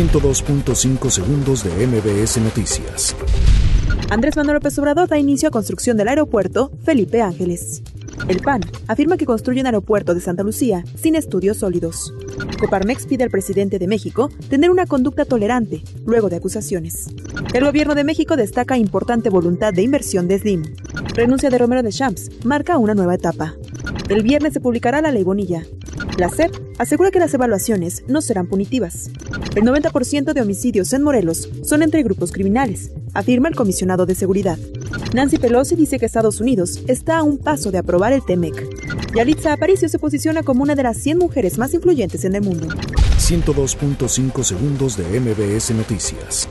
102.5 segundos de MBS Noticias. Andrés Manuel López Obrador da inicio a construcción del aeropuerto Felipe Ángeles. El PAN afirma que construye un aeropuerto de Santa Lucía sin estudios sólidos. Coparmex pide al presidente de México tener una conducta tolerante luego de acusaciones. El gobierno de México destaca importante voluntad de inversión de Slim. Renuncia de Romero de Champs marca una nueva etapa. El viernes se publicará la ley Bonilla. La SEP asegura que las evaluaciones no serán punitivas. El 90% de homicidios en Morelos son entre grupos criminales, afirma el comisionado de seguridad. Nancy Pelosi dice que Estados Unidos está a un paso de aprobar el TEMEC. Yalitza Aparicio se posiciona como una de las 100 mujeres más influyentes en el mundo. 102.5 segundos de MBS Noticias.